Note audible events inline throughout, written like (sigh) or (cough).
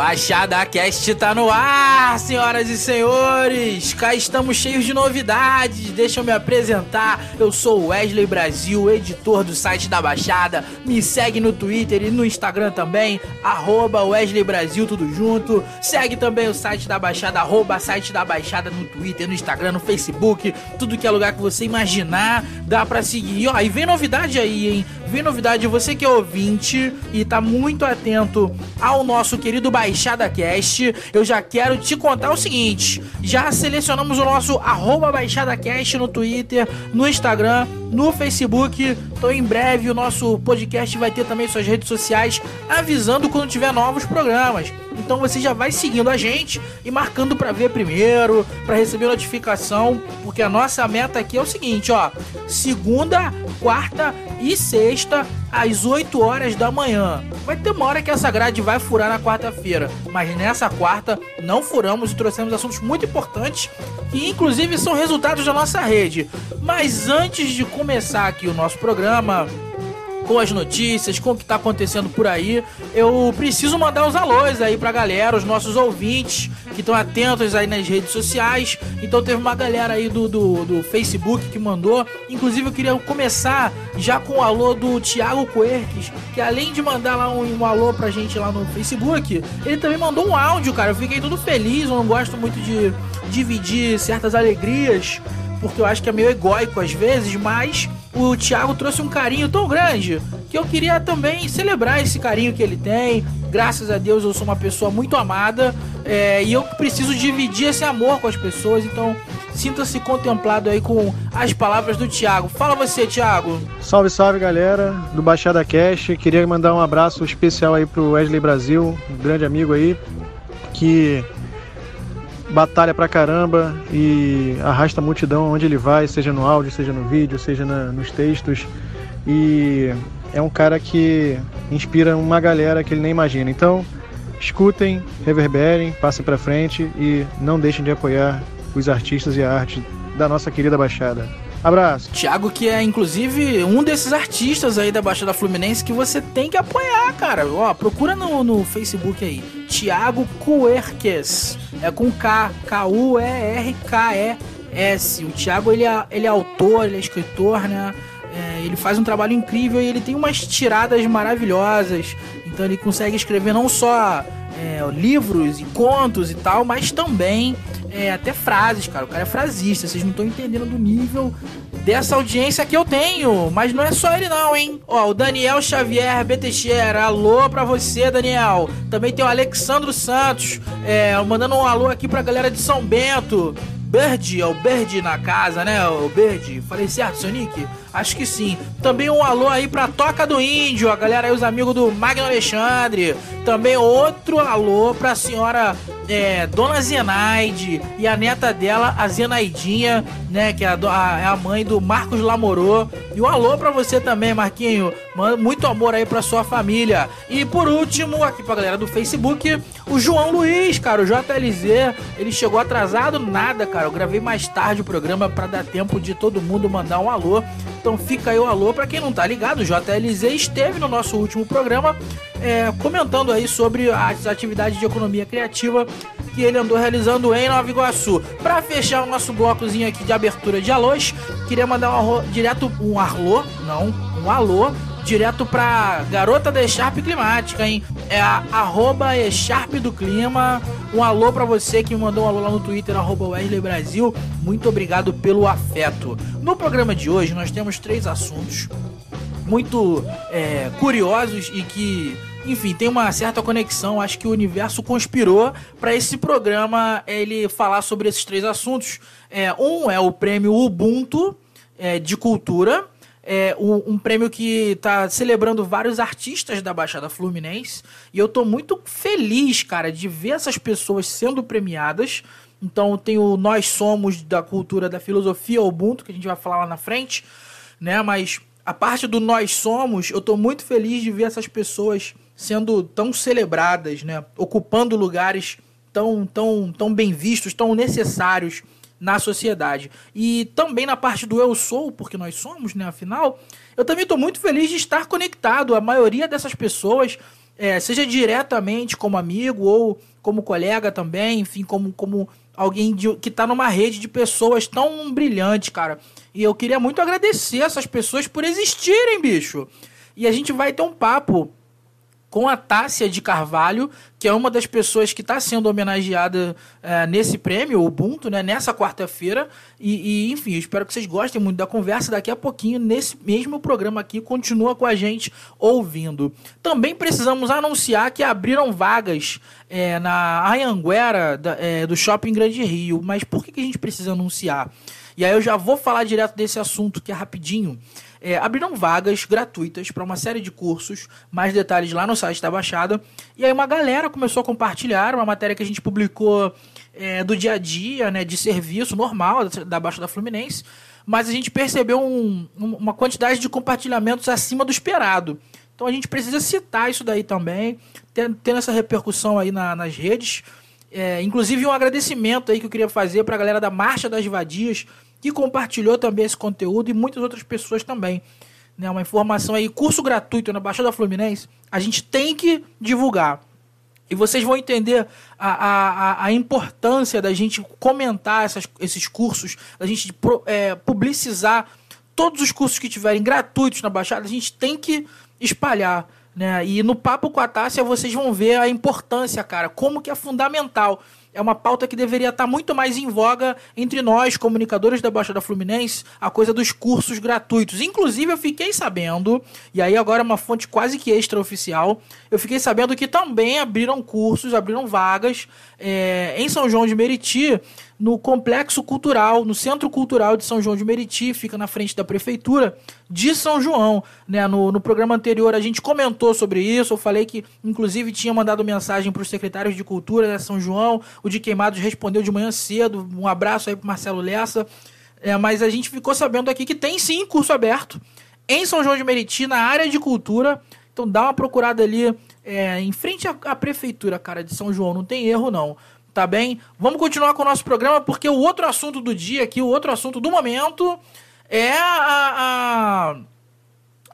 Baixada Cast tá no ar, senhoras e senhores. Cá estamos cheios de novidades. Deixa eu me apresentar. Eu sou Wesley Brasil, editor do site da Baixada. Me segue no Twitter e no Instagram também, arroba Wesley Brasil, tudo junto. Segue também o site da Baixada, arroba site da Baixada no Twitter, no Instagram, no Facebook. Tudo que é lugar que você imaginar, dá pra seguir. E, ó, e vem novidade aí, hein? Vem novidade, você que é ouvinte e tá muito atento ao nosso querido Baixada Cast, eu já quero te contar o seguinte: já selecionamos o nosso arroba Baixada Cast no Twitter, no Instagram, no Facebook. Então, em breve, o nosso podcast vai ter também suas redes sociais avisando quando tiver novos programas. Então você já vai seguindo a gente e marcando para ver primeiro, para receber notificação, porque a nossa meta aqui é o seguinte, ó: segunda, quarta e sexta às 8 horas da manhã. Vai ter uma hora que essa grade vai furar na quarta-feira, mas nessa quarta não furamos e trouxemos assuntos muito importantes que inclusive são resultados da nossa rede. Mas antes de começar aqui o nosso programa, com as notícias, com o que tá acontecendo por aí, eu preciso mandar os alôs aí pra galera, os nossos ouvintes que estão atentos aí nas redes sociais. Então teve uma galera aí do, do, do, Facebook que mandou. Inclusive eu queria começar já com o alô do Thiago Coerques, que além de mandar lá um, um alô pra gente lá no Facebook, ele também mandou um áudio, cara. Eu fiquei tudo feliz, eu não gosto muito de dividir certas alegrias porque eu acho que é meio egóico às vezes, mas o Thiago trouxe um carinho tão grande que eu queria também celebrar esse carinho que ele tem. Graças a Deus eu sou uma pessoa muito amada é, e eu preciso dividir esse amor com as pessoas, então sinta-se contemplado aí com as palavras do Thiago. Fala você, Thiago. Salve, salve galera do Baixada Cash. Queria mandar um abraço especial aí pro Wesley Brasil, um grande amigo aí, que batalha pra caramba e arrasta a multidão onde ele vai, seja no áudio, seja no vídeo, seja na, nos textos. E é um cara que inspira uma galera que ele nem imagina. Então, escutem, reverberem, passem para frente e não deixem de apoiar os artistas e a arte da nossa querida Baixada. Abraço. Thiago, que é inclusive um desses artistas aí da Baixada Fluminense que você tem que apoiar, cara. Ó, procura no, no Facebook aí. Thiago Cuerques. É com K, K-U-E-R-K-E-S. O Thiago, ele é, ele é autor, ele é escritor, né? É, ele faz um trabalho incrível e ele tem umas tiradas maravilhosas. Então ele consegue escrever não só é, livros e contos e tal, mas também é, até frases, cara. O cara é frasista. Vocês não estão entendendo do nível dessa audiência que eu tenho. Mas não é só ele, não, hein? Ó, o Daniel Xavier Betechera. Alô pra você, Daniel. Também tem o Alexandro Santos. É, mandando um alô aqui pra galera de São Bento. Bird, é o Bird na casa, né? O Bird. Falei certo, Sonic? Acho que sim. Também um alô aí pra Toca do Índio, a galera aí, os amigos do Magno Alexandre. Também outro alô pra senhora é, Dona Zenaide e a neta dela, a Zenaidinha, né? Que é a, é a mãe do Marcos Lamorô. E um alô pra você também, Marquinho. Muito amor aí pra sua família. E por último, aqui pra galera do Facebook, o João Luiz, cara, o JLZ. Ele chegou atrasado, nada, cara. Eu gravei mais tarde o programa para dar tempo de todo mundo mandar um alô. Então fica aí o alô para quem não tá ligado. O JLZ esteve no nosso último programa é, comentando aí sobre as atividades de economia criativa que ele andou realizando em Nova Iguaçu. Para fechar o nosso blocozinho aqui de abertura de alôs, queria mandar um alô, direto um alô, não, um alô direto pra garota da Echarpe Climática, hein? É a arroba Echarpe do Clima. Um alô pra você que me mandou um alô lá no Twitter, arroba Wesley Brasil. Muito obrigado pelo afeto. No programa de hoje nós temos três assuntos muito é, curiosos e que enfim, tem uma certa conexão. Acho que o universo conspirou para esse programa ele falar sobre esses três assuntos. É, um é o prêmio Ubuntu é, de cultura, é um, um, prêmio que está celebrando vários artistas da Baixada Fluminense. E eu estou muito feliz, cara, de ver essas pessoas sendo premiadas. Então tem o Nós Somos da Cultura da Filosofia Ubuntu, que a gente vai falar lá na frente, né? Mas a parte do Nós Somos, eu estou muito feliz de ver essas pessoas sendo tão celebradas, né? Ocupando lugares tão, tão, tão bem vistos, tão necessários na sociedade. E também na parte do eu sou, porque nós somos, né? Afinal, eu também estou muito feliz de estar conectado. A maioria dessas pessoas é, seja diretamente como amigo ou como colega também, enfim, como, como alguém de, que está numa rede de pessoas tão brilhante, cara. E eu queria muito agradecer essas pessoas por existirem, bicho. E a gente vai ter um papo com a Tássia de Carvalho, que é uma das pessoas que está sendo homenageada é, nesse prêmio, o Ubuntu, né, nessa quarta-feira. E, e, enfim, espero que vocês gostem muito da conversa. Daqui a pouquinho, nesse mesmo programa aqui, continua com a gente ouvindo. Também precisamos anunciar que abriram vagas é, na Anhanguera da, é, do Shopping Grande Rio. Mas por que, que a gente precisa anunciar? E aí eu já vou falar direto desse assunto, que é rapidinho é, abriram vagas gratuitas para uma série de cursos, mais detalhes lá no site da Baixada. E aí uma galera começou a compartilhar uma matéria que a gente publicou é, do dia a dia, né, de serviço normal da Baixada Fluminense, mas a gente percebeu um, uma quantidade de compartilhamentos acima do esperado. Então a gente precisa citar isso daí também, tendo essa repercussão aí na, nas redes. É, inclusive um agradecimento aí que eu queria fazer para a galera da Marcha das Vadias, que compartilhou também esse conteúdo e muitas outras pessoas também. Né, uma informação aí, curso gratuito na Baixada Fluminense, a gente tem que divulgar. E vocês vão entender a, a, a importância da gente comentar essas, esses cursos, da gente é, publicizar todos os cursos que tiverem gratuitos na Baixada, a gente tem que espalhar. Né? E no Papo com a Tássia vocês vão ver a importância, cara, como que é fundamental é uma pauta que deveria estar muito mais em voga entre nós, comunicadores da Baixada Fluminense, a coisa dos cursos gratuitos. Inclusive, eu fiquei sabendo, e aí agora é uma fonte quase que extraoficial, eu fiquei sabendo que também abriram cursos, abriram vagas é, em São João de Meriti no Complexo Cultural, no Centro Cultural de São João de Meriti, fica na frente da Prefeitura de São João. Né? No, no programa anterior a gente comentou sobre isso, eu falei que inclusive tinha mandado mensagem para os secretários de Cultura de São João, o de Queimados respondeu de manhã cedo, um abraço aí para Marcelo Lessa, é, mas a gente ficou sabendo aqui que tem sim curso aberto em São João de Meriti, na área de cultura, então dá uma procurada ali é, em frente à, à Prefeitura, cara, de São João, não tem erro não tá bem? Vamos continuar com o nosso programa, porque o outro assunto do dia aqui, o outro assunto do momento é a. a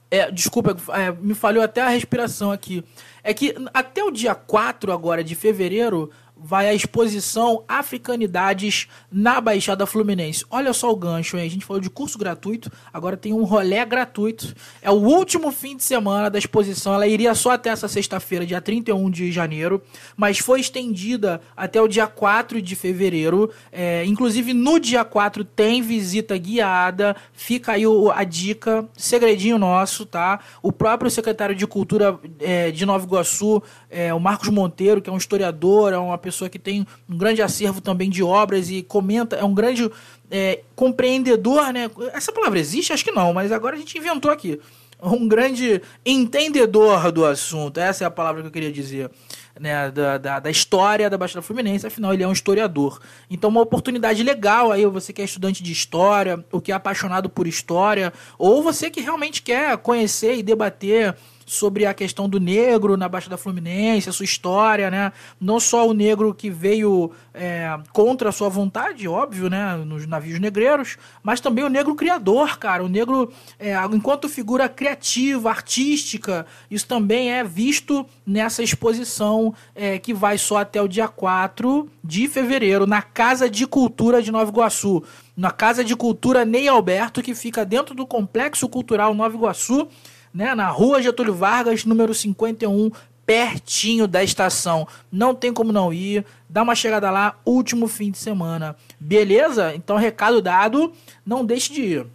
é, desculpa, é, me falhou até a respiração aqui. É que até o dia 4 agora de fevereiro vai a exposição Africanidades na Baixada Fluminense. Olha só o gancho, hein? A gente falou de curso gratuito, agora tem um rolé gratuito. É o último fim de semana da exposição. Ela iria só até essa sexta-feira, dia 31 de janeiro, mas foi estendida até o dia 4 de fevereiro. É, inclusive, no dia 4 tem visita guiada. Fica aí o, a dica, segredinho nosso, tá? O próprio secretário de Cultura é, de Nova Iguaçu, é, o Marcos Monteiro, que é um historiador, é uma pessoa que tem um grande acervo também de obras e comenta, é um grande é, compreendedor, né? Essa palavra existe? Acho que não, mas agora a gente inventou aqui. Um grande entendedor do assunto, essa é a palavra que eu queria dizer. Né, da, da, da, história da Baixada Fluminense, afinal ele é um historiador. Então, uma oportunidade legal aí, você que é estudante de história, ou que é apaixonado por história, ou você que realmente quer conhecer e debater sobre a questão do negro na Baixada Fluminense, a sua história, né? Não só o negro que veio é, contra a sua vontade, óbvio, né? Nos navios negreiros, mas também o negro criador, cara. O negro, é, enquanto figura criativa, artística, isso também é visto nessa exposição é, que vai só até o dia 4 de fevereiro, na Casa de Cultura de Nova Iguaçu. Na Casa de Cultura Ney Alberto, que fica dentro do Complexo Cultural Nova Iguaçu né, na rua Getúlio Vargas, número 51, pertinho da estação. Não tem como não ir. Dá uma chegada lá, último fim de semana. Beleza? Então, recado dado, não deixe de ir.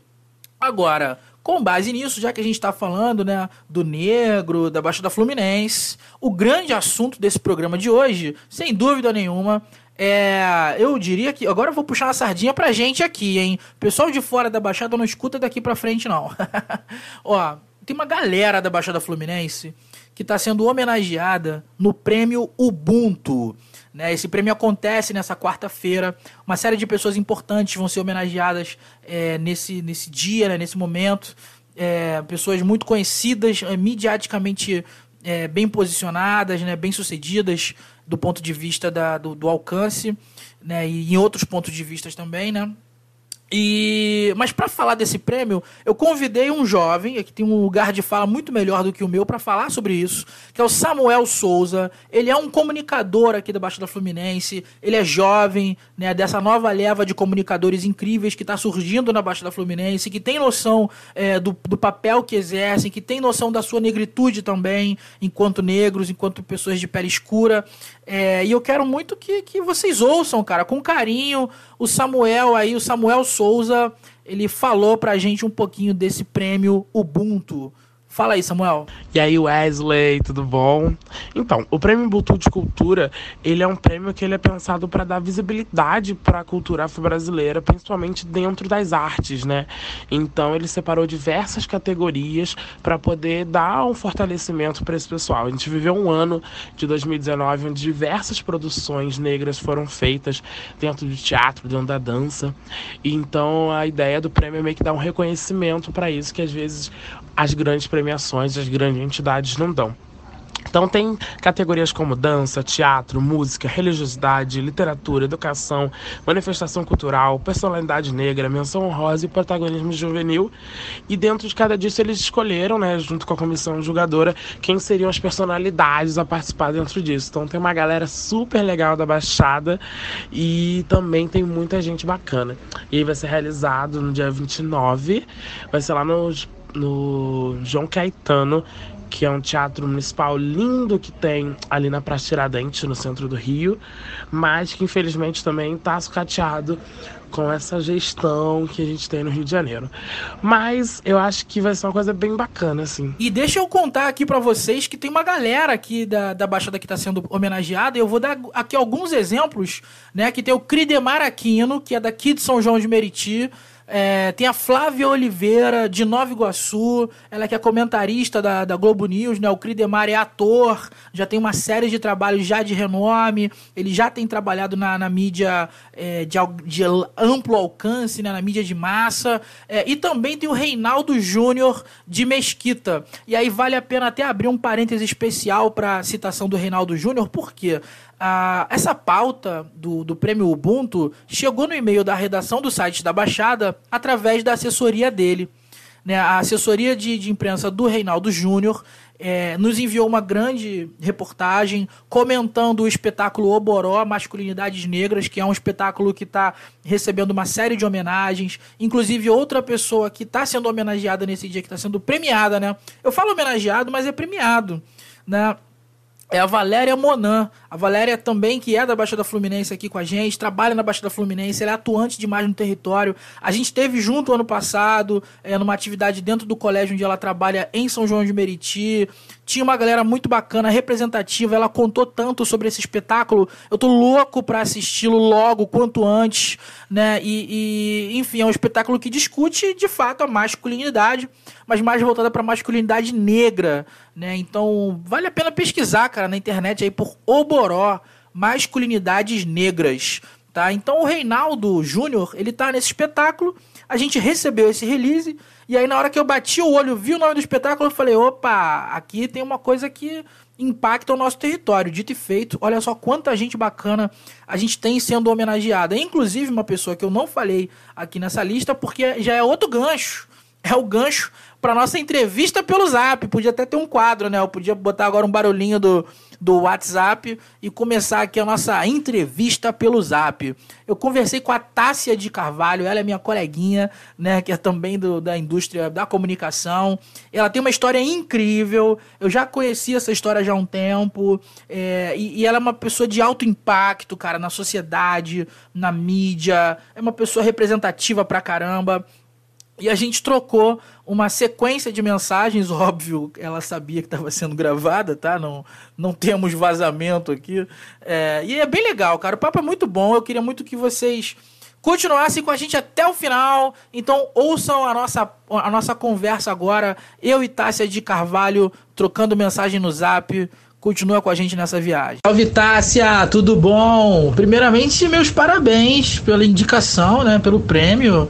Agora, com base nisso, já que a gente está falando né, do negro, da Baixada Fluminense, o grande assunto desse programa de hoje, sem dúvida nenhuma, é, eu diria que. Agora eu vou puxar uma sardinha pra gente aqui, hein? O pessoal de fora da Baixada não escuta daqui pra frente, não. (laughs) Ó, tem uma galera da Baixada Fluminense que está sendo homenageada no prêmio Ubuntu. Né? Esse prêmio acontece nessa quarta-feira. Uma série de pessoas importantes vão ser homenageadas é, nesse, nesse dia, né? nesse momento. É, pessoas muito conhecidas, é, mediaticamente é, bem posicionadas, né? bem sucedidas do ponto de vista da, do, do alcance né? e em outros pontos de vista também. Né? E, mas para falar desse prêmio, eu convidei um jovem, que tem um lugar de fala muito melhor do que o meu, para falar sobre isso, que é o Samuel Souza. Ele é um comunicador aqui da Baixada Fluminense, ele é jovem, né, dessa nova leva de comunicadores incríveis que está surgindo na Baixada Fluminense, que tem noção é, do, do papel que exercem, que tem noção da sua negritude também, enquanto negros, enquanto pessoas de pele escura. É, e eu quero muito que, que vocês ouçam, cara, com carinho, o Samuel aí, o Samuel Souza, ele falou pra gente um pouquinho desse prêmio Ubuntu. Fala aí, Samuel. E aí, Wesley, tudo bom? Então, o Prêmio Ubuntu de Cultura, ele é um prêmio que ele é pensado para dar visibilidade para a cultura afro-brasileira, principalmente dentro das artes, né? Então, ele separou diversas categorias para poder dar um fortalecimento para esse pessoal. A gente viveu um ano de 2019 onde diversas produções negras foram feitas dentro do teatro, dentro da dança. Então, a ideia do prêmio é meio que dar um reconhecimento para isso que às vezes as grandes premiações, as grandes entidades não dão. Então tem categorias como dança, teatro, música, religiosidade, literatura, educação, manifestação cultural, personalidade negra, menção honrosa e protagonismo juvenil. E dentro de cada disso eles escolheram, né, junto com a comissão julgadora, quem seriam as personalidades a participar dentro disso. Então tem uma galera super legal da Baixada e também tem muita gente bacana. E aí vai ser realizado no dia 29, vai ser lá nos no João Caetano, que é um teatro municipal lindo que tem ali na Praça Tiradentes, no centro do Rio, mas que infelizmente também está sucateado com essa gestão que a gente tem no Rio de Janeiro. Mas eu acho que vai ser uma coisa bem bacana, assim. E deixa eu contar aqui para vocês que tem uma galera aqui da, da Baixada que está sendo homenageada. Eu vou dar aqui alguns exemplos, né? Que tem o Cridemar Aquino, que é daqui de São João de Meriti. É, tem a Flávia Oliveira, de Nova Iguaçu, ela que é comentarista da, da Globo News, né? O Cridemar é ator, já tem uma série de trabalhos já de renome, ele já tem trabalhado na, na mídia é, de, de, amplo alcance, né? na mídia de massa. É, e também tem o Reinaldo Júnior de Mesquita. E aí vale a pena até abrir um parêntese especial para a citação do Reinaldo Júnior, porque ah, essa pauta do, do prêmio Ubuntu chegou no e-mail da redação do site da Baixada através da assessoria dele. Né? A assessoria de, de imprensa do Reinaldo Júnior é, nos enviou uma grande reportagem comentando o espetáculo Oboró Masculinidades Negras, que é um espetáculo que está recebendo uma série de homenagens. Inclusive, outra pessoa que está sendo homenageada nesse dia, que está sendo premiada, né? Eu falo homenageado, mas é premiado, né? é a Valéria Monan. A Valéria também, que é da Baixada Fluminense aqui com a gente, trabalha na Baixada Fluminense, ela é atuante demais no território. A gente teve junto ano passado, é, numa atividade dentro do colégio onde ela trabalha em São João de Meriti. Tinha uma galera muito bacana, representativa. Ela contou tanto sobre esse espetáculo. Eu tô louco para assisti-lo logo, quanto antes, né? E, e, enfim, é um espetáculo que discute de fato a masculinidade, mas mais voltada para masculinidade negra, né? Então, vale a pena pesquisar, cara, na internet aí por Oboró, masculinidades negras, tá? Então, o Reinaldo Júnior, ele tá nesse espetáculo. A gente recebeu esse release e aí, na hora que eu bati o olho, vi o nome do espetáculo, eu falei: opa, aqui tem uma coisa que impacta o nosso território. Dito e feito, olha só quanta gente bacana a gente tem sendo homenageada. Inclusive, uma pessoa que eu não falei aqui nessa lista, porque já é outro gancho. É o gancho para nossa entrevista pelo Zap. Podia até ter um quadro, né? Eu podia botar agora um barulhinho do, do WhatsApp e começar aqui a nossa entrevista pelo Zap. Eu conversei com a Tássia de Carvalho, ela é minha coleguinha, né? Que é também do, da indústria da comunicação. Ela tem uma história incrível. Eu já conheci essa história já há um tempo. É, e, e ela é uma pessoa de alto impacto, cara, na sociedade, na mídia. É uma pessoa representativa pra caramba. E a gente trocou uma sequência de mensagens, (laughs) óbvio, ela sabia que estava sendo gravada, tá? Não, não temos vazamento aqui. É, e é bem legal, cara. O papo é muito bom. Eu queria muito que vocês continuassem com a gente até o final. Então ouçam a nossa, a nossa conversa agora. Eu e Tássia de Carvalho trocando mensagem no zap. Continua com a gente nessa viagem. Salve Tássia, tudo bom? Primeiramente, meus parabéns pela indicação, né? Pelo prêmio.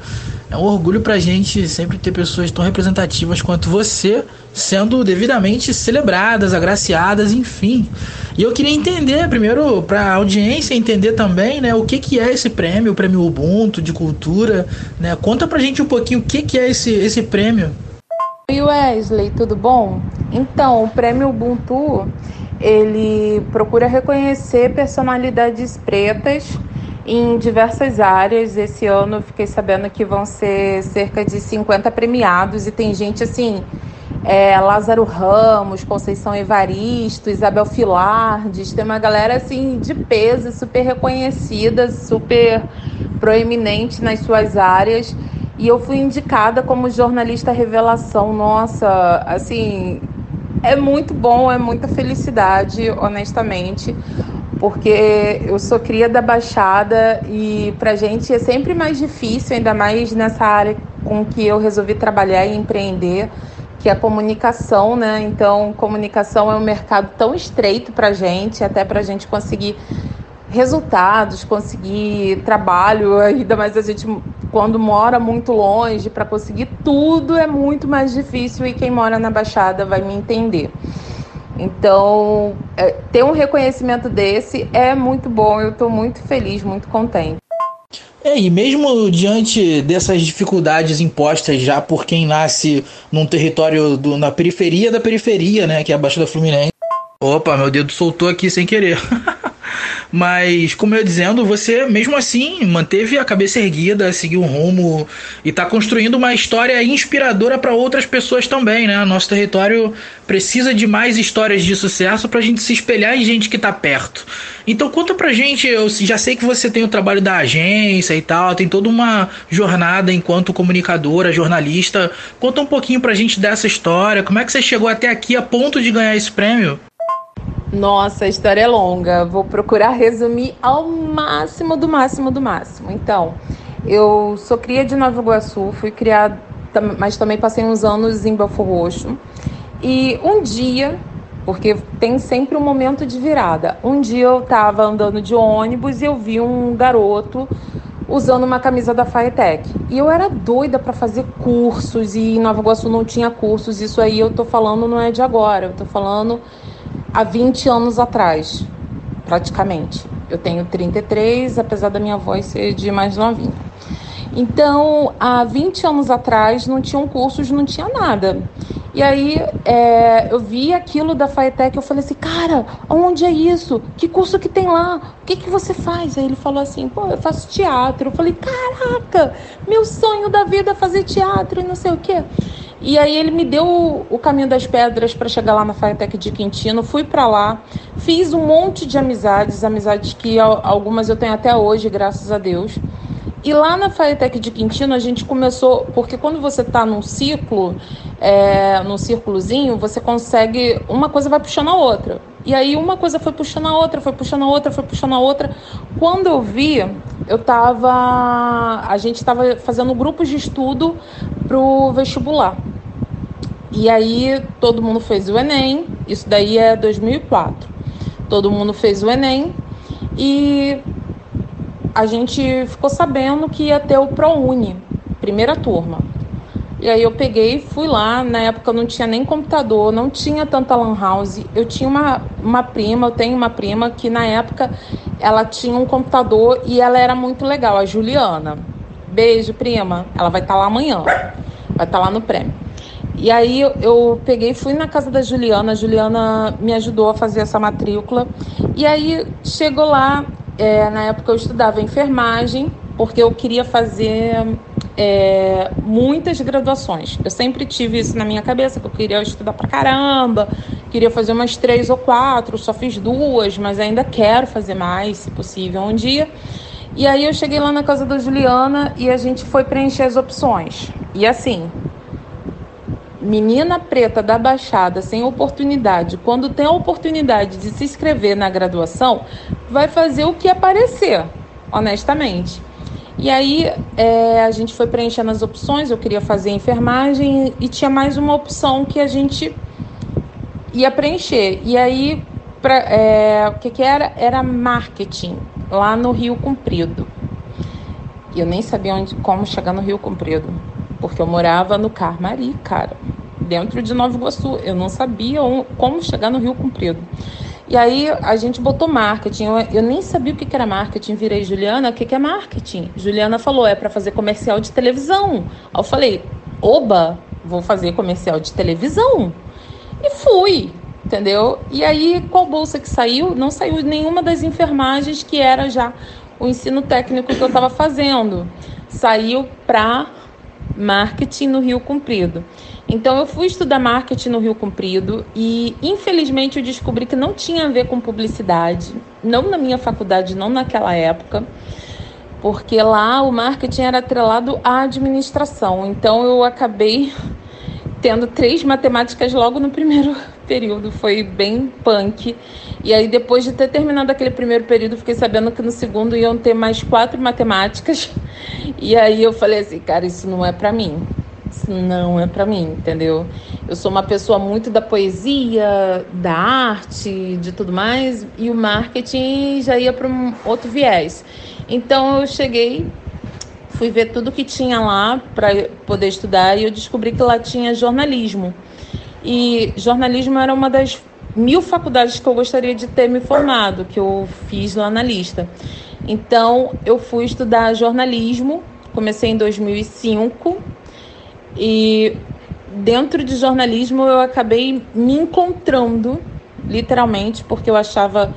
É um orgulho pra gente sempre ter pessoas tão representativas quanto você, sendo devidamente celebradas, agraciadas, enfim. E eu queria entender, primeiro, pra audiência entender também, né, o que, que é esse prêmio, o prêmio Ubuntu de cultura, né? Conta pra gente um pouquinho o que, que é esse, esse prêmio. Oi Wesley, tudo bom? Então, o prêmio Ubuntu, ele procura reconhecer personalidades pretas em diversas áreas. Esse ano eu fiquei sabendo que vão ser cerca de 50 premiados e tem gente assim, é, Lázaro Ramos, Conceição Evaristo, Isabel Filardes, tem uma galera assim de peso, super reconhecida, super proeminente nas suas áreas. E eu fui indicada como jornalista revelação. Nossa, assim, é muito bom, é muita felicidade, honestamente porque eu sou cria da Baixada e pra gente é sempre mais difícil, ainda mais nessa área com que eu resolvi trabalhar e empreender, que é a comunicação, né? Então, comunicação é um mercado tão estreito pra gente, até pra gente conseguir resultados, conseguir trabalho, ainda mais a gente quando mora muito longe, para conseguir tudo é muito mais difícil e quem mora na Baixada vai me entender. Então, é, ter um reconhecimento desse é muito bom, eu estou muito feliz, muito contente. É, e mesmo diante dessas dificuldades impostas já por quem nasce num território do, na periferia da periferia, né, que é a Baixada Fluminense. Opa, meu dedo soltou aqui sem querer. (laughs) Mas, como eu dizendo, você mesmo assim manteve a cabeça erguida, seguiu um rumo e está construindo uma história inspiradora para outras pessoas também, né? Nosso território precisa de mais histórias de sucesso para a gente se espelhar em gente que está perto. Então conta pra gente, eu já sei que você tem o trabalho da agência e tal, tem toda uma jornada enquanto comunicadora, jornalista. Conta um pouquinho pra gente dessa história, como é que você chegou até aqui a ponto de ganhar esse prêmio? Nossa, a história é longa. Vou procurar resumir ao máximo do máximo do máximo. Então, eu sou cria de Nova Iguaçu, fui criada, mas também passei uns anos em Belfor Roxo. E um dia, porque tem sempre um momento de virada. Um dia eu estava andando de ônibus e eu vi um garoto usando uma camisa da Faetec. E eu era doida para fazer cursos e em Nova Iguaçu não tinha cursos. Isso aí eu tô falando não é de agora, eu tô falando há 20 anos atrás, praticamente. Eu tenho 33, apesar da minha voz ser de mais novinha. Então, há 20 anos atrás, não tinham cursos, não tinha nada. E aí, é, eu vi aquilo da Faetec, eu falei assim, cara, onde é isso? Que curso que tem lá? O que, que você faz? Aí ele falou assim, pô, eu faço teatro. Eu falei, caraca, meu sonho da vida é fazer teatro e não sei o quê. E aí ele me deu o caminho das pedras para chegar lá na Faetec de Quintino. Fui para lá, fiz um monte de amizades, amizades que algumas eu tenho até hoje, graças a Deus. E lá na Faetec de Quintino a gente começou, porque quando você está num ciclo, é, num círculozinho, você consegue, uma coisa vai puxando a outra. E aí uma coisa foi puxando a outra, foi puxando a outra, foi puxando a outra. Quando eu vi, eu tava, a gente estava fazendo grupos de estudo pro vestibular. E aí todo mundo fez o Enem, isso daí é 2004. Todo mundo fez o Enem e a gente ficou sabendo que ia ter o ProUni, primeira turma. E aí eu peguei fui lá, na época não tinha nem computador, não tinha tanta lan house. Eu tinha uma, uma prima, eu tenho uma prima que na época ela tinha um computador e ela era muito legal, a Juliana. Beijo, prima. Ela vai estar tá lá amanhã. Vai estar tá lá no prêmio. E aí eu peguei, fui na casa da Juliana, a Juliana me ajudou a fazer essa matrícula. E aí chegou lá, é, na época eu estudava enfermagem, porque eu queria fazer é, muitas graduações. Eu sempre tive isso na minha cabeça, que eu queria estudar pra caramba, queria fazer umas três ou quatro, só fiz duas, mas ainda quero fazer mais, se possível, um dia. E aí eu cheguei lá na casa da Juliana e a gente foi preencher as opções. E assim, menina preta da Baixada sem oportunidade, quando tem a oportunidade de se inscrever na graduação, vai fazer o que aparecer, honestamente. E aí é, a gente foi preenchendo as opções, eu queria fazer enfermagem e tinha mais uma opção que a gente ia preencher. E aí, pra, é, o que, que era? Era marketing, lá no Rio Comprido. E eu nem sabia onde, como chegar no Rio Comprido, porque eu morava no Carmari, cara, dentro de Nova Iguaçu. Eu não sabia como chegar no Rio Comprido. E aí a gente botou marketing. Eu, eu nem sabia o que, que era marketing. Virei Juliana, o que, que é marketing? Juliana falou, é para fazer comercial de televisão. Aí eu falei, oba, vou fazer comercial de televisão. E fui, entendeu? E aí, qual bolsa que saiu? Não saiu nenhuma das enfermagens que era já o ensino técnico que eu estava fazendo. Saiu para marketing no Rio Comprido. Então eu fui estudar marketing no Rio Comprido e infelizmente eu descobri que não tinha a ver com publicidade, não na minha faculdade, não naquela época, porque lá o marketing era atrelado à administração. Então eu acabei tendo três matemáticas logo no primeiro (laughs) período, foi bem punk. E aí depois de ter terminado aquele primeiro período, fiquei sabendo que no segundo iam ter mais quatro matemáticas. E aí eu falei assim, cara, isso não é para mim não é para mim, entendeu? Eu sou uma pessoa muito da poesia, da arte, de tudo mais, e o marketing já ia para um outro viés. Então eu cheguei, fui ver tudo que tinha lá para poder estudar e eu descobri que lá tinha jornalismo. E jornalismo era uma das mil faculdades que eu gostaria de ter me formado, que eu fiz lá na lista. Então eu fui estudar jornalismo, comecei em 2005 e dentro de jornalismo eu acabei me encontrando, literalmente, porque eu achava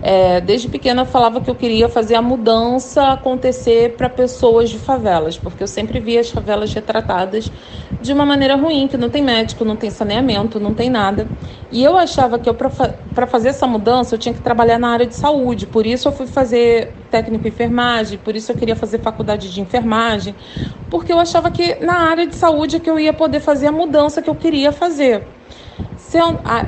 é, desde pequena eu falava que eu queria fazer a mudança acontecer para pessoas de favelas, porque eu sempre via as favelas retratadas de uma maneira ruim, que não tem médico, não tem saneamento, não tem nada. E eu achava que para fa fazer essa mudança eu tinha que trabalhar na área de saúde, por isso eu fui fazer técnico em enfermagem, por isso eu queria fazer faculdade de enfermagem, porque eu achava que na área de saúde é que eu ia poder fazer a mudança que eu queria fazer.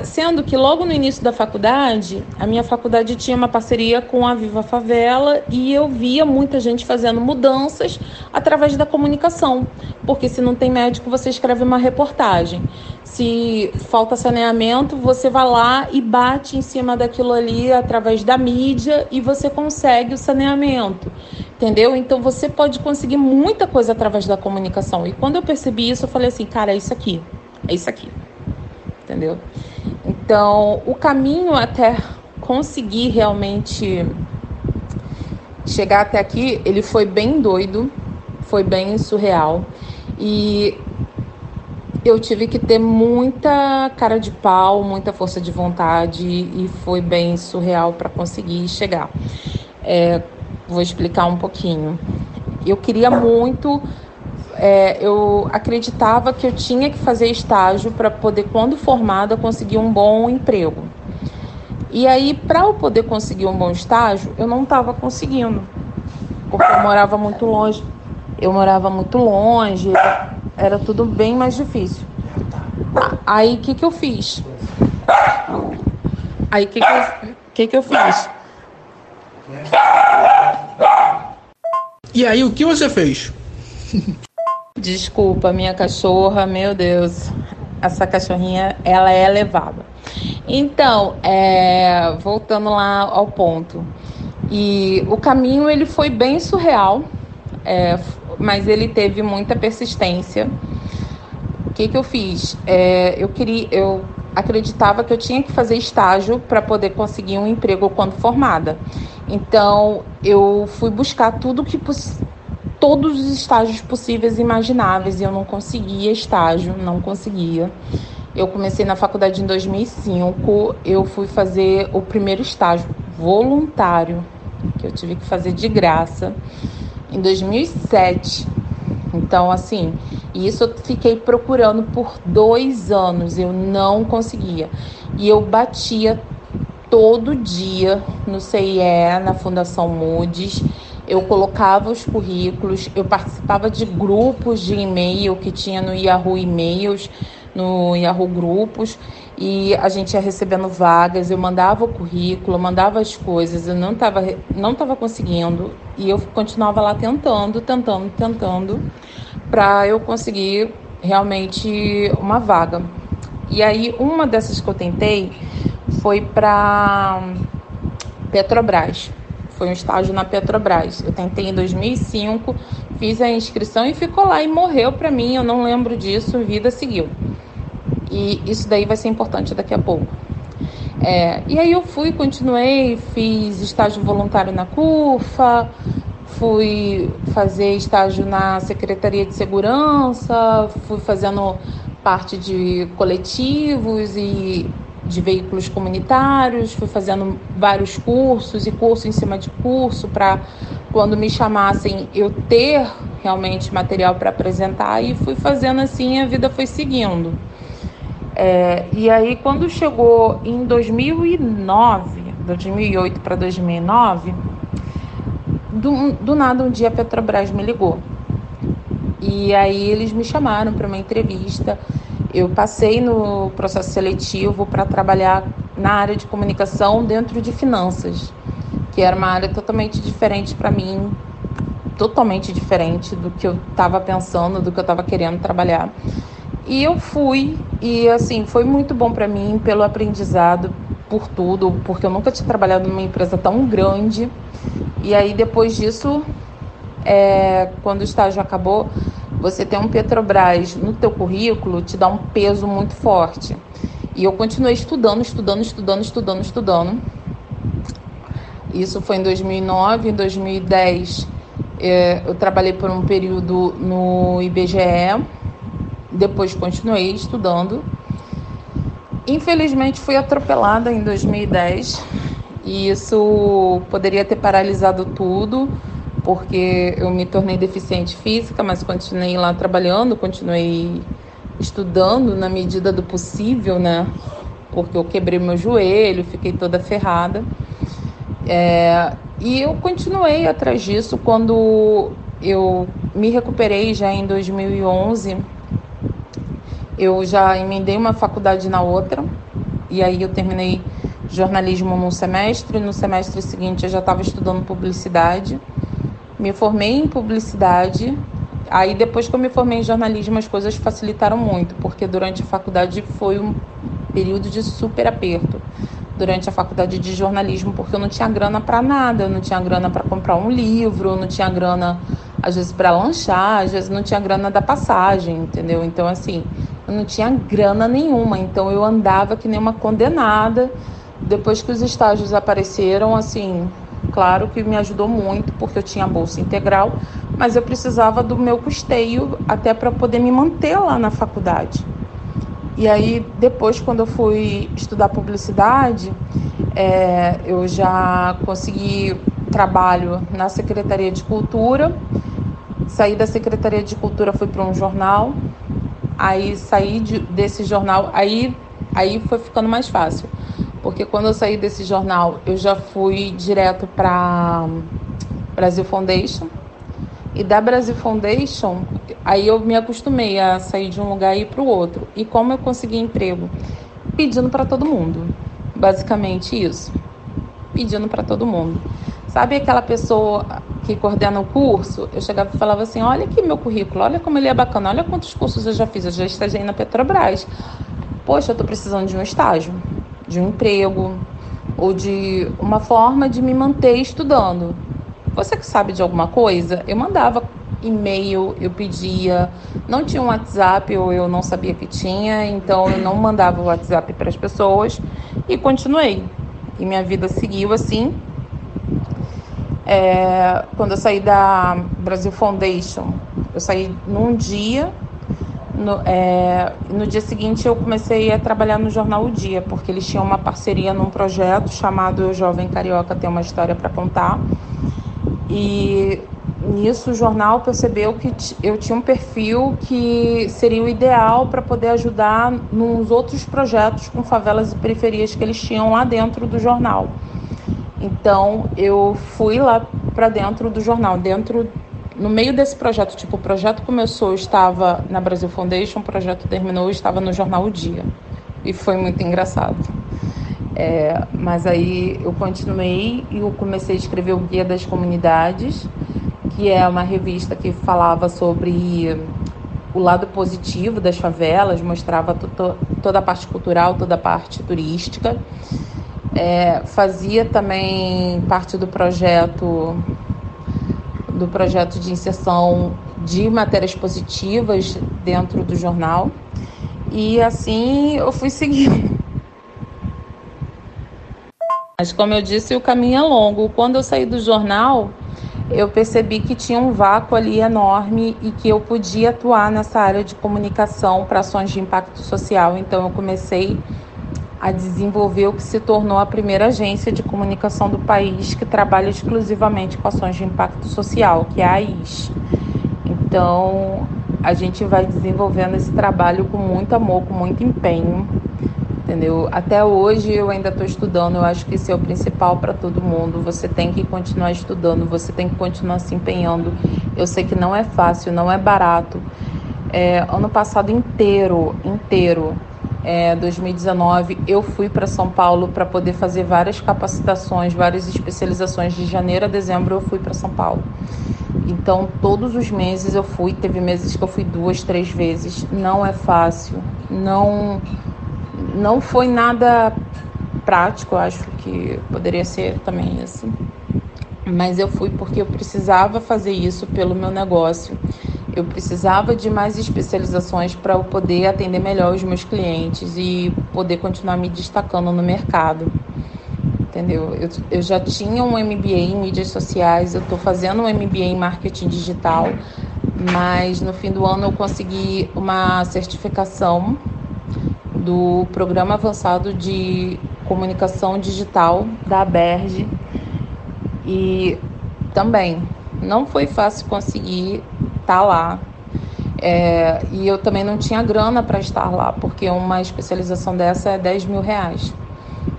Sendo que logo no início da faculdade, a minha faculdade tinha uma parceria com a Viva Favela e eu via muita gente fazendo mudanças através da comunicação. Porque se não tem médico, você escreve uma reportagem. Se falta saneamento, você vai lá e bate em cima daquilo ali através da mídia e você consegue o saneamento. Entendeu? Então você pode conseguir muita coisa através da comunicação. E quando eu percebi isso, eu falei assim, cara, é isso aqui. É isso aqui entendeu? Então, o caminho até conseguir realmente chegar até aqui, ele foi bem doido, foi bem surreal. E eu tive que ter muita cara de pau, muita força de vontade e foi bem surreal para conseguir chegar. É, vou explicar um pouquinho. Eu queria muito é, eu acreditava que eu tinha que fazer estágio para poder, quando formada, conseguir um bom emprego. E aí, para eu poder conseguir um bom estágio, eu não estava conseguindo, porque eu morava muito longe. Eu morava muito longe, era tudo bem mais difícil. Aí, o que, que eu fiz? Aí, o que, que, que, que eu fiz? E aí, o que você fez? (laughs) Desculpa, minha cachorra, meu Deus, essa cachorrinha, ela é levada. Então, é, voltando lá ao ponto. E o caminho ele foi bem surreal, é, mas ele teve muita persistência. O que, que eu fiz? É, eu queria, eu acreditava que eu tinha que fazer estágio para poder conseguir um emprego quando formada. Então, eu fui buscar tudo que todos os estágios possíveis e imagináveis e eu não conseguia estágio, não conseguia. Eu comecei na faculdade em 2005, eu fui fazer o primeiro estágio voluntário, que eu tive que fazer de graça, em 2007. Então, assim, isso eu fiquei procurando por dois anos, eu não conseguia. E eu batia todo dia no CIE, na Fundação Moody's eu colocava os currículos, eu participava de grupos de e-mail que tinha no Yahoo E-mails, no Yahoo Grupos, e a gente ia recebendo vagas, eu mandava o currículo, mandava as coisas, eu não estava não tava conseguindo, e eu continuava lá tentando, tentando, tentando, para eu conseguir realmente uma vaga. E aí, uma dessas que eu tentei foi para Petrobras foi um estágio na Petrobras. Eu tentei em 2005, fiz a inscrição e ficou lá e morreu para mim. Eu não lembro disso, vida seguiu. E isso daí vai ser importante daqui a pouco. É, e aí eu fui, continuei, fiz estágio voluntário na CUFA, fui fazer estágio na Secretaria de Segurança, fui fazendo parte de coletivos e de veículos comunitários, fui fazendo vários cursos e curso em cima de curso para quando me chamassem eu ter realmente material para apresentar e fui fazendo assim, a vida foi seguindo. É, e aí quando chegou em 2009, 2008 para 2009, do, do nada um dia a Petrobras me ligou. E aí eles me chamaram para uma entrevista eu passei no processo seletivo para trabalhar na área de comunicação dentro de finanças, que era uma área totalmente diferente para mim, totalmente diferente do que eu estava pensando, do que eu estava querendo trabalhar. E eu fui e assim, foi muito bom para mim pelo aprendizado, por tudo, porque eu nunca tinha trabalhado numa empresa tão grande. E aí depois disso, é, quando o estágio acabou, você ter um Petrobras no teu currículo te dá um peso muito forte. E eu continuei estudando, estudando, estudando, estudando, estudando. Isso foi em 2009, em 2010 é, eu trabalhei por um período no IBGE, depois continuei estudando. Infelizmente fui atropelada em 2010 e isso poderia ter paralisado tudo porque eu me tornei deficiente física, mas continuei lá trabalhando, continuei estudando na medida do possível, né? Porque eu quebrei meu joelho, fiquei toda ferrada. É, e eu continuei atrás disso quando eu me recuperei já em 2011. Eu já emendei uma faculdade na outra, e aí eu terminei jornalismo no semestre. No semestre seguinte eu já estava estudando publicidade. Me formei em publicidade. Aí depois que eu me formei em jornalismo, as coisas facilitaram muito, porque durante a faculdade foi um período de super aperto. Durante a faculdade de jornalismo, porque eu não tinha grana para nada, eu não tinha grana para comprar um livro, eu não tinha grana às vezes para lanchar, às vezes não tinha grana da passagem, entendeu? Então assim, eu não tinha grana nenhuma, então eu andava que nem uma condenada. Depois que os estágios apareceram, assim, Claro que me ajudou muito porque eu tinha bolsa integral, mas eu precisava do meu custeio até para poder me manter lá na faculdade. E aí, depois, quando eu fui estudar publicidade, é, eu já consegui trabalho na Secretaria de Cultura. Saí da Secretaria de Cultura, fui para um jornal. Aí saí de, desse jornal, aí, aí foi ficando mais fácil porque quando eu saí desse jornal, eu já fui direto para Brasil Foundation. E da Brasil Foundation, aí eu me acostumei a sair de um lugar e ir para o outro. E como eu consegui emprego? Pedindo para todo mundo. Basicamente isso. Pedindo para todo mundo. Sabe aquela pessoa que coordena o curso? Eu chegava e falava assim: olha aqui meu currículo, olha como ele é bacana, olha quantos cursos eu já fiz. Eu já estagiei na Petrobras. Poxa, eu estou precisando de um estágio de um emprego ou de uma forma de me manter estudando. Você que sabe de alguma coisa? Eu mandava e-mail, eu pedia, não tinha um WhatsApp ou eu não sabia que tinha, então eu não mandava o WhatsApp para as pessoas e continuei. E minha vida seguiu assim. É, quando eu saí da Brasil Foundation, eu saí num dia no, é, no, dia seguinte eu comecei a trabalhar no jornal O Dia, porque eles tinham uma parceria num projeto chamado Jovem Carioca Tem uma História para Contar. E nisso o jornal percebeu que eu tinha um perfil que seria o ideal para poder ajudar nos outros projetos com favelas e periferias que eles tinham lá dentro do jornal. Então eu fui lá para dentro do jornal, dentro no meio desse projeto, tipo, o projeto começou, estava na Brasil Foundation, o projeto terminou, estava no jornal O Dia. E foi muito engraçado. É, mas aí eu continuei e eu comecei a escrever o Guia das Comunidades, que é uma revista que falava sobre o lado positivo das favelas, mostrava toda a parte cultural, toda a parte turística. É, fazia também parte do projeto do projeto de inserção de matérias positivas dentro do jornal. E assim eu fui seguindo. Mas como eu disse, o caminho é longo. Quando eu saí do jornal, eu percebi que tinha um vácuo ali enorme e que eu podia atuar nessa área de comunicação para ações de impacto social. Então eu comecei a desenvolver o que se tornou a primeira agência de comunicação do país que trabalha exclusivamente com ações de impacto social, que é a AIS. Então, a gente vai desenvolvendo esse trabalho com muito amor, com muito empenho, entendeu? Até hoje eu ainda estou estudando, eu acho que isso é o principal para todo mundo. Você tem que continuar estudando, você tem que continuar se empenhando. Eu sei que não é fácil, não é barato. É, ano passado inteiro, inteiro, é, 2019, eu fui para São Paulo para poder fazer várias capacitações, várias especializações. De janeiro a dezembro eu fui para São Paulo. Então, todos os meses eu fui. Teve meses que eu fui duas, três vezes. Não é fácil. Não, não foi nada prático. Eu acho que poderia ser também isso. Mas eu fui porque eu precisava fazer isso pelo meu negócio. Eu precisava de mais especializações para eu poder atender melhor os meus clientes e poder continuar me destacando no mercado. Entendeu? Eu, eu já tinha um MBA em mídias sociais, eu estou fazendo um MBA em marketing digital, mas no fim do ano eu consegui uma certificação do Programa Avançado de Comunicação Digital da ABERJ e também não foi fácil conseguir estar tá lá. É, e eu também não tinha grana para estar lá, porque uma especialização dessa é 10 mil reais.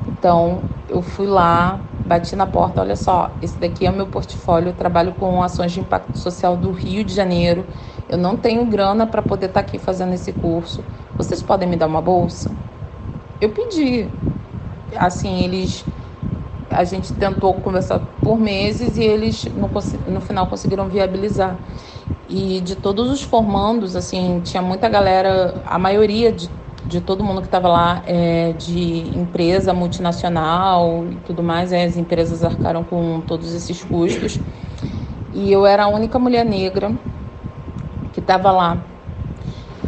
Então eu fui lá, bati na porta, olha só, esse daqui é o meu portfólio, eu trabalho com ações de impacto social do Rio de Janeiro. Eu não tenho grana para poder estar tá aqui fazendo esse curso. Vocês podem me dar uma bolsa? Eu pedi. Assim, eles a gente tentou conversar por meses e eles no, no final conseguiram viabilizar. E de todos os formandos, assim, tinha muita galera, a maioria de, de todo mundo que estava lá é de empresa multinacional e tudo mais, é, as empresas arcaram com todos esses custos. E eu era a única mulher negra que estava lá.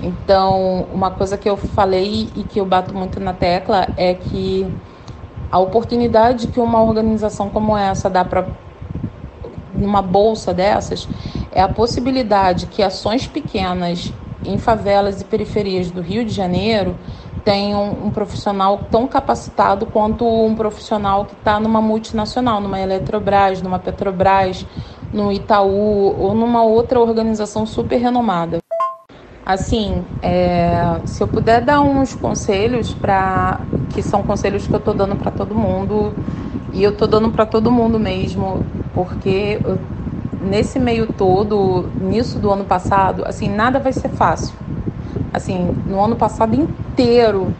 Então, uma coisa que eu falei e que eu bato muito na tecla é que a oportunidade que uma organização como essa dá para uma bolsa dessas é a possibilidade que ações pequenas em favelas e periferias do Rio de Janeiro tenham um profissional tão capacitado quanto um profissional que está numa multinacional, numa Eletrobras, numa Petrobras, no Itaú ou numa outra organização super renomada. Assim, é, se eu puder dar uns conselhos para que são conselhos que eu estou dando para todo mundo e eu estou dando para todo mundo mesmo, porque eu, nesse meio todo, nisso do ano passado, assim, nada vai ser fácil. Assim, no ano passado inteiro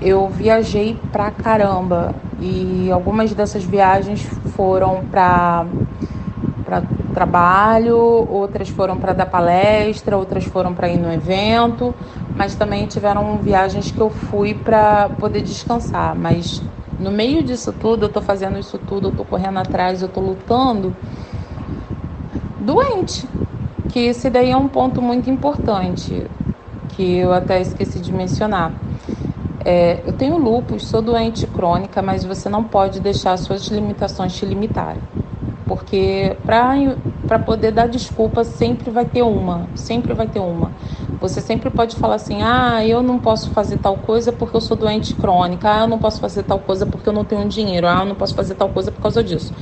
eu viajei pra caramba e algumas dessas viagens foram para para trabalho, outras foram para dar palestra, outras foram para ir no evento, mas também tiveram viagens que eu fui para poder descansar. Mas no meio disso tudo, eu estou fazendo isso tudo, eu estou correndo atrás, eu estou lutando, doente. Que esse daí é um ponto muito importante, que eu até esqueci de mencionar. É, eu tenho lupus, sou doente crônica, mas você não pode deixar suas limitações te limitarem porque para poder dar desculpa sempre vai ter uma, sempre vai ter uma. Você sempre pode falar assim: ah, eu não posso fazer tal coisa porque eu sou doente crônica, ah, eu não posso fazer tal coisa porque eu não tenho dinheiro, ah, eu não posso fazer tal coisa por causa disso.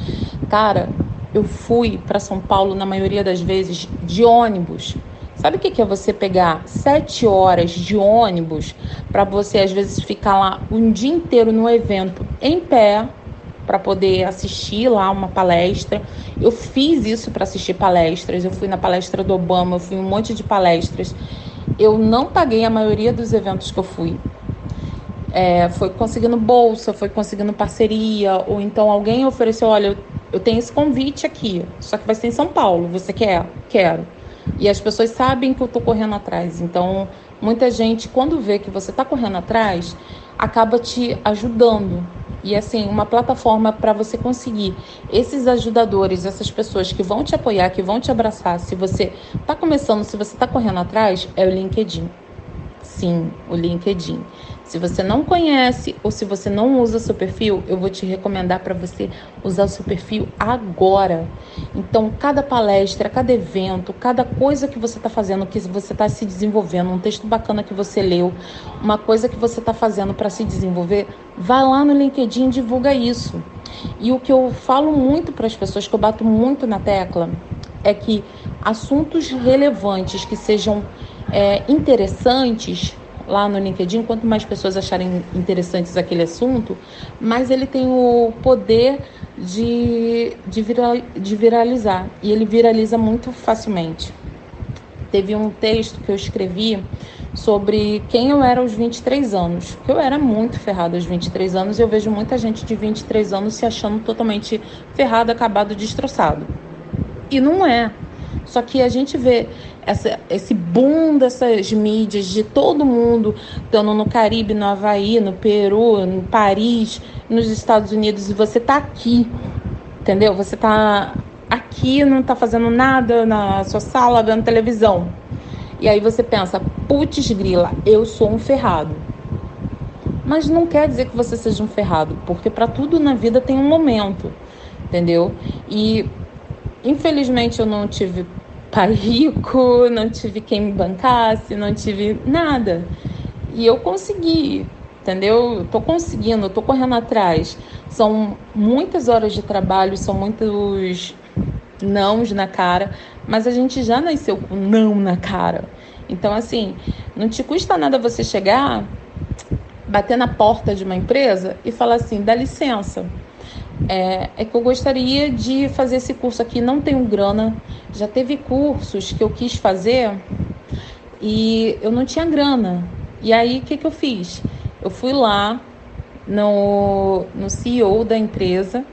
Cara, eu fui para São Paulo na maioria das vezes de ônibus. Sabe o que é você pegar sete horas de ônibus para você às vezes ficar lá um dia inteiro no evento em pé, para poder assistir lá uma palestra. Eu fiz isso para assistir palestras. Eu fui na palestra do Obama, eu fui em um monte de palestras. Eu não paguei a maioria dos eventos que eu fui. É, foi conseguindo bolsa, foi conseguindo parceria, ou então alguém ofereceu, olha, eu tenho esse convite aqui, só que vai ser em São Paulo. Você quer? Quero. E as pessoas sabem que eu estou correndo atrás. Então, muita gente, quando vê que você está correndo atrás, acaba te ajudando E assim, uma plataforma para você conseguir esses ajudadores, essas pessoas que vão te apoiar, que vão te abraçar, se você está começando, se você está correndo atrás, é o LinkedIn. Sim, o LinkedIn. Se você não conhece ou se você não usa seu perfil, eu vou te recomendar para você usar o seu perfil agora. Então, cada palestra, cada evento, cada coisa que você está fazendo, que você está se desenvolvendo, um texto bacana que você leu, uma coisa que você está fazendo para se desenvolver, vá lá no LinkedIn e divulga isso. E o que eu falo muito para as pessoas, que eu bato muito na tecla, é que assuntos relevantes que sejam é, interessantes lá no LinkedIn, quanto mais pessoas acharem interessantes aquele assunto, mais ele tem o poder de, de, viral, de viralizar. E ele viraliza muito facilmente. Teve um texto que eu escrevi sobre quem eu era aos 23 anos. Que eu era muito ferrada aos 23 anos e eu vejo muita gente de 23 anos se achando totalmente ferrado, acabado, destroçado. E não é. Só que a gente vê essa, esse boom dessas mídias de todo mundo, estando no Caribe, no Havaí, no Peru, em Paris, nos Estados Unidos, e você tá aqui, entendeu? Você tá aqui, não tá fazendo nada na sua sala, vendo televisão. E aí você pensa, putz grila, eu sou um ferrado. Mas não quer dizer que você seja um ferrado, porque para tudo na vida tem um momento, entendeu? E infelizmente eu não tive pai (laughs) rico, não tive quem me bancasse, não tive nada. E eu consegui, entendeu? Eu tô conseguindo, eu tô correndo atrás. São muitas horas de trabalho, são muitos nãos na cara, mas a gente já nasceu com não na cara. Então, assim, não te custa nada você chegar, bater na porta de uma empresa e falar assim: dá licença é, é, que eu gostaria de fazer esse curso aqui, não tenho grana. Já teve cursos que eu quis fazer e eu não tinha grana. E aí o que, que eu fiz? Eu fui lá no, no CEO da empresa.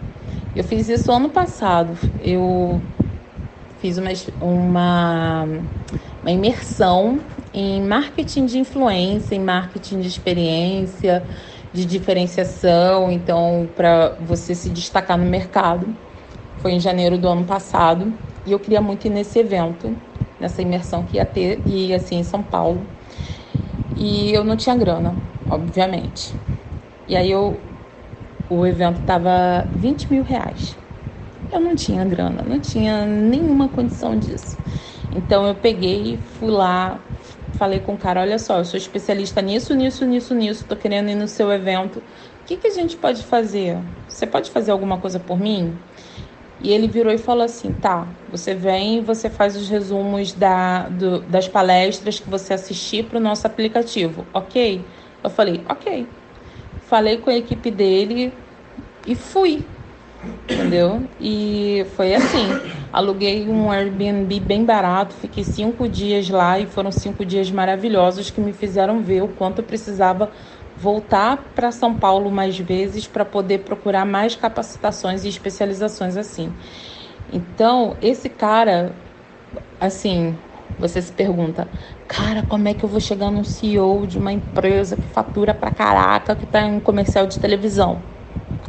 Eu fiz isso ano passado. Eu fiz uma, uma, uma imersão em marketing de influência, em marketing de experiência de diferenciação, então para você se destacar no mercado. Foi em janeiro do ano passado e eu queria muito ir nesse evento, nessa imersão que ia ter e assim em São Paulo. E eu não tinha grana, obviamente. E aí eu o evento tava 20 mil reais. Eu não tinha grana, não tinha nenhuma condição disso. Então eu peguei, fui lá, falei com o cara, olha só, eu sou especialista nisso, nisso, nisso, nisso, tô querendo ir no seu evento. O que, que a gente pode fazer? Você pode fazer alguma coisa por mim? E ele virou e falou assim: tá, você vem e você faz os resumos da, do, das palestras que você assistir para o nosso aplicativo, ok? Eu falei: ok. Falei com a equipe dele e fui entendeu? E foi assim. Aluguei um Airbnb bem barato, fiquei cinco dias lá e foram cinco dias maravilhosos que me fizeram ver o quanto eu precisava voltar para São Paulo mais vezes para poder procurar mais capacitações e especializações assim. Então, esse cara, assim, você se pergunta, cara, como é que eu vou chegar num CEO de uma empresa que fatura pra caraca, que tá em um comercial de televisão?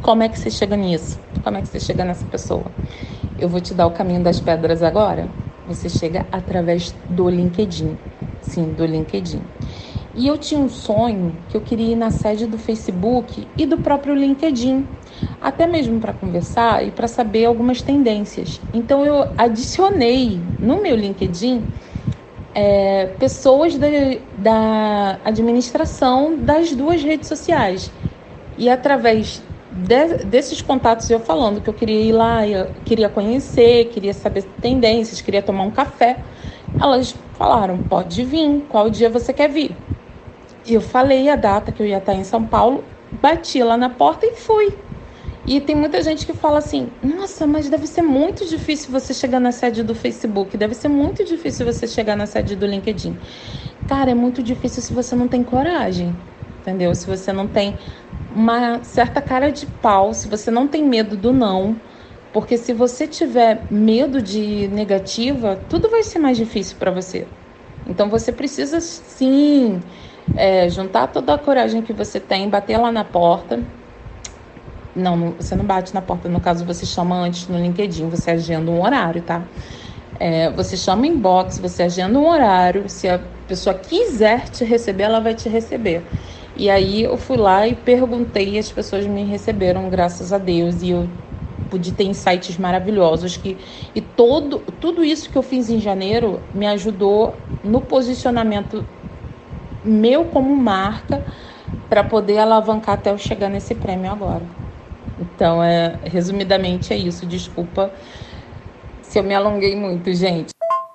Como é que você chega nisso? Como é que você chega nessa pessoa? Eu vou te dar o caminho das pedras agora. Você chega através do LinkedIn. Sim, do LinkedIn. E eu tinha um sonho que eu queria ir na sede do Facebook e do próprio LinkedIn, até mesmo para conversar e para saber algumas tendências. Então eu adicionei no meu LinkedIn é, pessoas da, da administração das duas redes sociais. E através de, desses contatos eu falando que eu queria ir lá, eu queria conhecer, queria saber tendências, queria tomar um café. Elas falaram: pode vir, qual dia você quer vir? E eu falei a data que eu ia estar em São Paulo, bati lá na porta e fui. E tem muita gente que fala assim: nossa, mas deve ser muito difícil você chegar na sede do Facebook, deve ser muito difícil você chegar na sede do LinkedIn. Cara, é muito difícil se você não tem coragem, entendeu? Se você não tem uma certa cara de pau, se você não tem medo do não, porque se você tiver medo de negativa, tudo vai ser mais difícil para você. Então você precisa sim é, juntar toda a coragem que você tem, bater lá na porta, Não, você não bate na porta, no caso você chama antes no LinkedIn, você agenda um horário, tá? É, você chama inbox, você agenda um horário, se a pessoa quiser te receber, ela vai te receber. E aí eu fui lá e perguntei e as pessoas me receberam, graças a Deus, e eu pude ter insights maravilhosos que e todo tudo isso que eu fiz em janeiro me ajudou no posicionamento meu como marca para poder alavancar até eu chegar nesse prêmio agora. Então, é, resumidamente é isso. Desculpa se eu me alonguei muito, gente.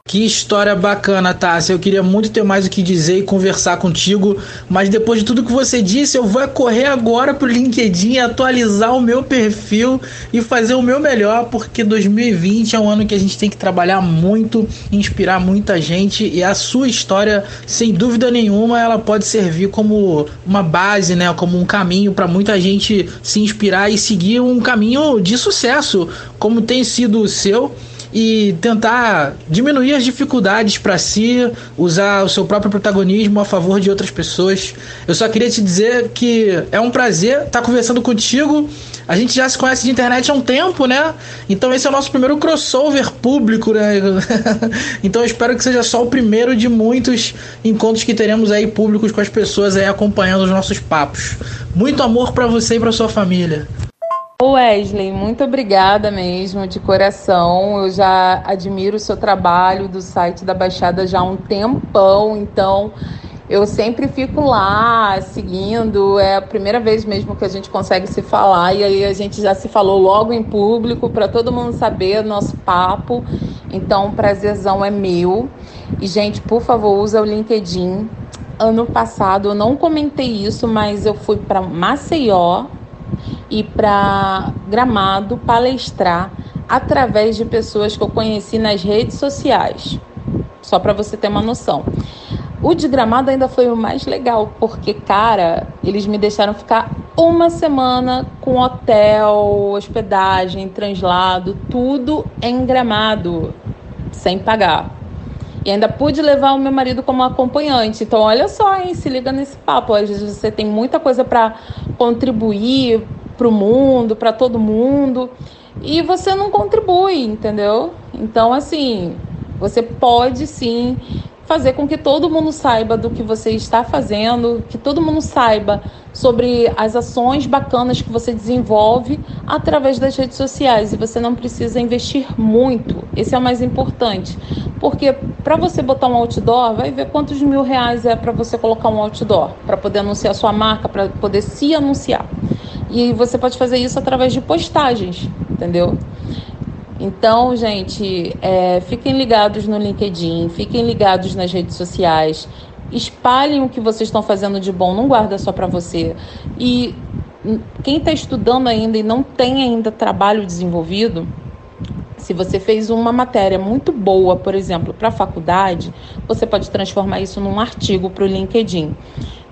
Que história bacana, Tássia. Eu queria muito ter mais o que dizer e conversar contigo, mas depois de tudo que você disse, eu vou correr agora pro LinkedIn, atualizar o meu perfil e fazer o meu melhor, porque 2020 é um ano que a gente tem que trabalhar muito, inspirar muita gente e a sua história, sem dúvida nenhuma, ela pode servir como uma base, né, como um caminho para muita gente se inspirar e seguir um caminho de sucesso, como tem sido o seu e tentar diminuir as dificuldades para si, usar o seu próprio protagonismo a favor de outras pessoas. Eu só queria te dizer que é um prazer estar conversando contigo. A gente já se conhece de internet há um tempo, né? Então esse é o nosso primeiro crossover público, né? (laughs) então eu espero que seja só o primeiro de muitos encontros que teremos aí públicos com as pessoas aí acompanhando os nossos papos. Muito amor para você e para sua família. Wesley, muito obrigada mesmo, de coração. Eu já admiro o seu trabalho do site da Baixada já há um tempão, então eu sempre fico lá seguindo. É a primeira vez mesmo que a gente consegue se falar e aí a gente já se falou logo em público para todo mundo saber o nosso papo. Então, o prazerzão é meu. E, gente, por favor, usa o LinkedIn. Ano passado eu não comentei isso, mas eu fui para Maceió ir para Gramado palestrar através de pessoas que eu conheci nas redes sociais. Só para você ter uma noção. O de Gramado ainda foi o mais legal, porque, cara, eles me deixaram ficar uma semana com hotel, hospedagem, translado, tudo em Gramado, sem pagar. E ainda pude levar o meu marido como acompanhante. Então, olha só, hein? Se liga nesse papo. Às vezes você tem muita coisa para contribuir para o mundo, para todo mundo, e você não contribui, entendeu? Então, assim, você pode sim fazer com que todo mundo saiba do que você está fazendo, que todo mundo saiba sobre as ações bacanas que você desenvolve através das redes sociais. E você não precisa investir muito, esse é o mais importante. Porque para você botar um outdoor, vai ver quantos mil reais é para você colocar um outdoor, para poder anunciar sua marca, para poder se anunciar. E você pode fazer isso através de postagens, entendeu? Então, gente, é, fiquem ligados no LinkedIn, fiquem ligados nas redes sociais, espalhem o que vocês estão fazendo de bom, não guarda só para você. E quem está estudando ainda e não tem ainda trabalho desenvolvido, se você fez uma matéria muito boa, por exemplo, para a faculdade, você pode transformar isso num artigo para o LinkedIn.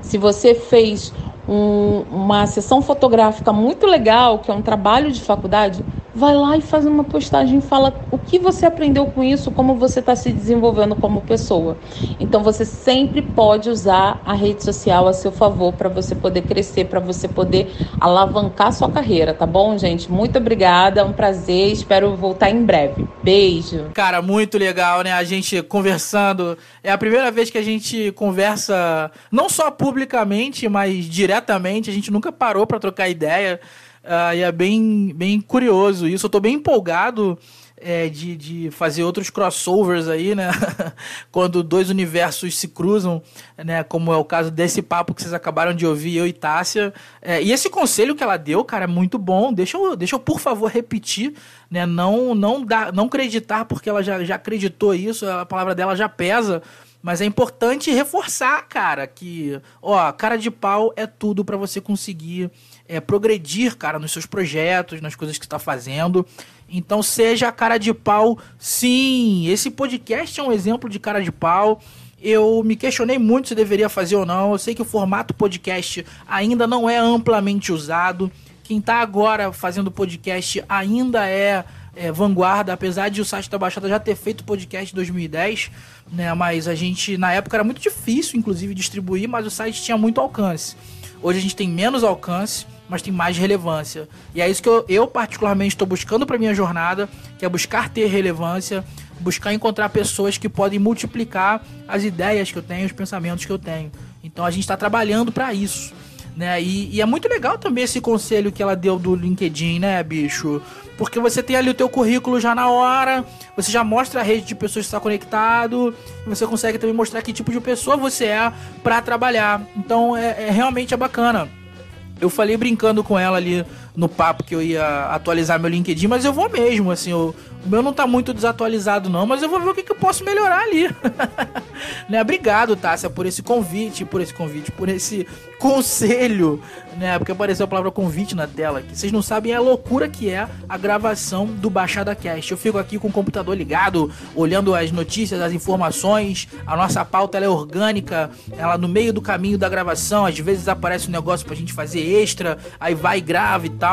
Se você fez um, uma sessão fotográfica muito legal, que é um trabalho de faculdade, vai lá e faz uma postagem fala o que você aprendeu com isso, como você está se desenvolvendo como pessoa. Então você sempre pode usar a rede social a seu favor para você poder crescer, para você poder alavancar sua carreira, tá bom, gente? Muito obrigada, é um prazer, espero voltar em breve. Beijo. Cara, muito legal, né? A gente conversando. É a primeira vez que a gente conversa não só publicamente, mas diretamente. A gente nunca parou para trocar ideia. Uh, e é bem, bem curioso isso. Eu tô bem empolgado é, de, de fazer outros crossovers aí, né? (laughs) Quando dois universos se cruzam, né? Como é o caso desse papo que vocês acabaram de ouvir, eu e Tássia. É, e esse conselho que ela deu, cara, é muito bom. Deixa eu, deixa eu por favor, repetir, né? Não, não, dá, não acreditar porque ela já, já acreditou isso, a palavra dela já pesa. Mas é importante reforçar, cara, que, ó, cara de pau é tudo para você conseguir é, progredir, cara, nos seus projetos, nas coisas que está fazendo. Então seja cara de pau, sim. Esse podcast é um exemplo de cara de pau. Eu me questionei muito se deveria fazer ou não. Eu sei que o formato podcast ainda não é amplamente usado. Quem está agora fazendo podcast ainda é, é, vanguarda, apesar de o site da Baixada já ter feito podcast em 2010, né? Mas a gente, na época, era muito difícil, inclusive, distribuir, mas o site tinha muito alcance. Hoje a gente tem menos alcance mas tem mais relevância. E é isso que eu, eu particularmente estou buscando para minha jornada, que é buscar ter relevância, buscar encontrar pessoas que podem multiplicar as ideias que eu tenho, os pensamentos que eu tenho. Então a gente está trabalhando para isso. Né? E, e, é muito legal também esse conselho que ela deu do LinkedIn, né, bicho? Porque você tem ali o teu currículo já na hora, você já mostra a rede de pessoas que está conectado, você consegue também mostrar que tipo de pessoa você é para trabalhar. Então é, é realmente é bacana. Eu falei brincando com ela ali no papo que eu ia atualizar meu LinkedIn, mas eu vou mesmo, assim, eu, o meu não tá muito desatualizado não, mas eu vou ver o que, que eu posso melhorar ali. (laughs) né? Obrigado, Tássia, por esse convite, por esse convite, por esse conselho, né? Porque apareceu a palavra convite na tela aqui. Vocês não sabem a loucura que é a gravação do Baixada Cast. Eu fico aqui com o computador ligado, olhando as notícias, as informações. A nossa pauta é orgânica, ela no meio do caminho da gravação, às vezes aparece um negócio pra gente fazer extra, aí vai e grava e tal,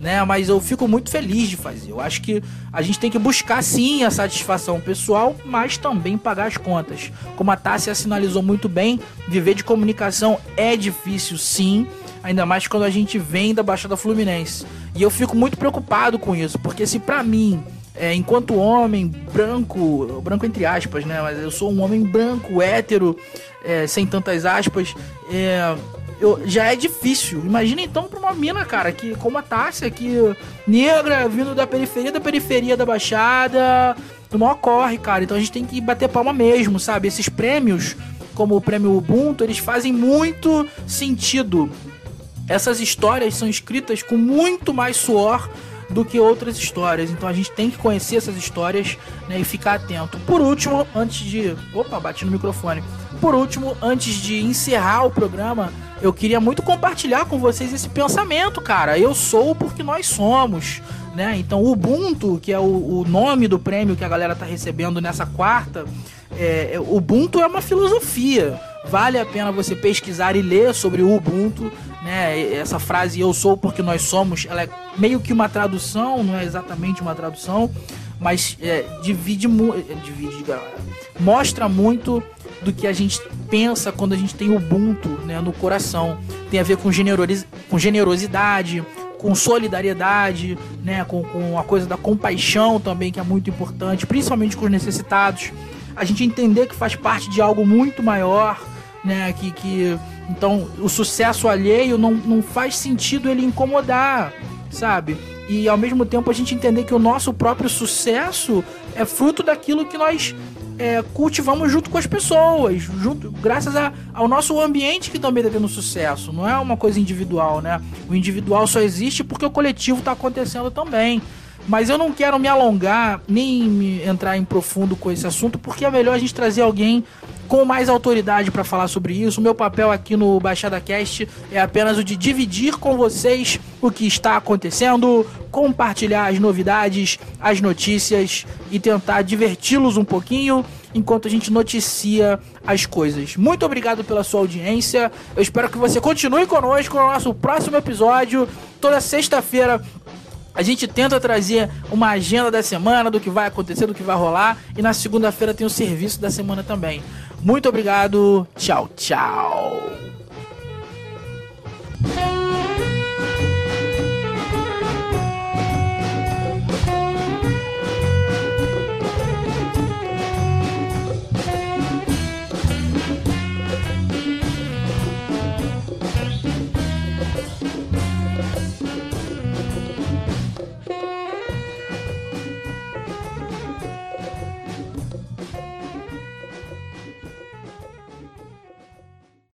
né? Mas eu fico muito feliz de fazer. Eu acho que a gente tem que buscar sim a satisfação pessoal, mas também pagar as contas. Como a Tássia sinalizou muito bem, viver de comunicação é difícil sim, ainda mais quando a gente vem da Baixada Fluminense. E eu fico muito preocupado com isso, porque se para mim é, enquanto homem branco, branco entre aspas, né? Mas eu sou um homem branco, hétero, é, sem tantas aspas. É, eu, já é difícil. Imagina então pra uma mina, cara, que como a Tássia, que negra, vindo da periferia da periferia da Baixada, no maior corre, cara. Então a gente tem que bater palma mesmo, sabe? Esses prêmios, como o prêmio Ubuntu, eles fazem muito sentido. Essas histórias são escritas com muito mais suor do que outras histórias. Então a gente tem que conhecer essas histórias né, e ficar atento. Por último, antes de. Opa, bati no microfone. Por último, antes de encerrar o programa, eu queria muito compartilhar com vocês esse pensamento, cara. Eu sou porque nós somos. Né? Então, o Ubuntu, que é o, o, nome do prêmio que a galera tá recebendo nessa quarta, é, é, Ubuntu é uma filosofia. Vale a pena você pesquisar e ler sobre o Ubuntu, né? Essa frase "eu sou porque nós somos", ela é meio que uma tradução, não é exatamente uma tradução, mas é, divide, é, divide, mostra muito do que a gente pensa quando a gente tem Ubuntu né, no coração. Tem a ver com, com generosidade, com solidariedade, né, com, com a coisa da compaixão também, que é muito importante, principalmente com os necessitados. A gente entender que faz parte de algo muito maior, né, que, que então o sucesso alheio não, não faz sentido ele incomodar, sabe? E ao mesmo tempo a gente entender que o nosso próprio sucesso é fruto daquilo que nós é, cultivamos junto com as pessoas, junto, graças a, ao nosso ambiente que também está tendo sucesso. Não é uma coisa individual, né? O individual só existe porque o coletivo está acontecendo também. Mas eu não quero me alongar nem me entrar em profundo com esse assunto, porque é melhor a gente trazer alguém com mais autoridade para falar sobre isso. O meu papel aqui no Baixada Cast é apenas o de dividir com vocês o que está acontecendo, compartilhar as novidades, as notícias e tentar diverti-los um pouquinho enquanto a gente noticia as coisas. Muito obrigado pela sua audiência. Eu espero que você continue conosco no nosso próximo episódio. Toda sexta-feira a gente tenta trazer uma agenda da semana, do que vai acontecer, do que vai rolar. E na segunda-feira tem o serviço da semana também. Muito obrigado. Tchau, tchau.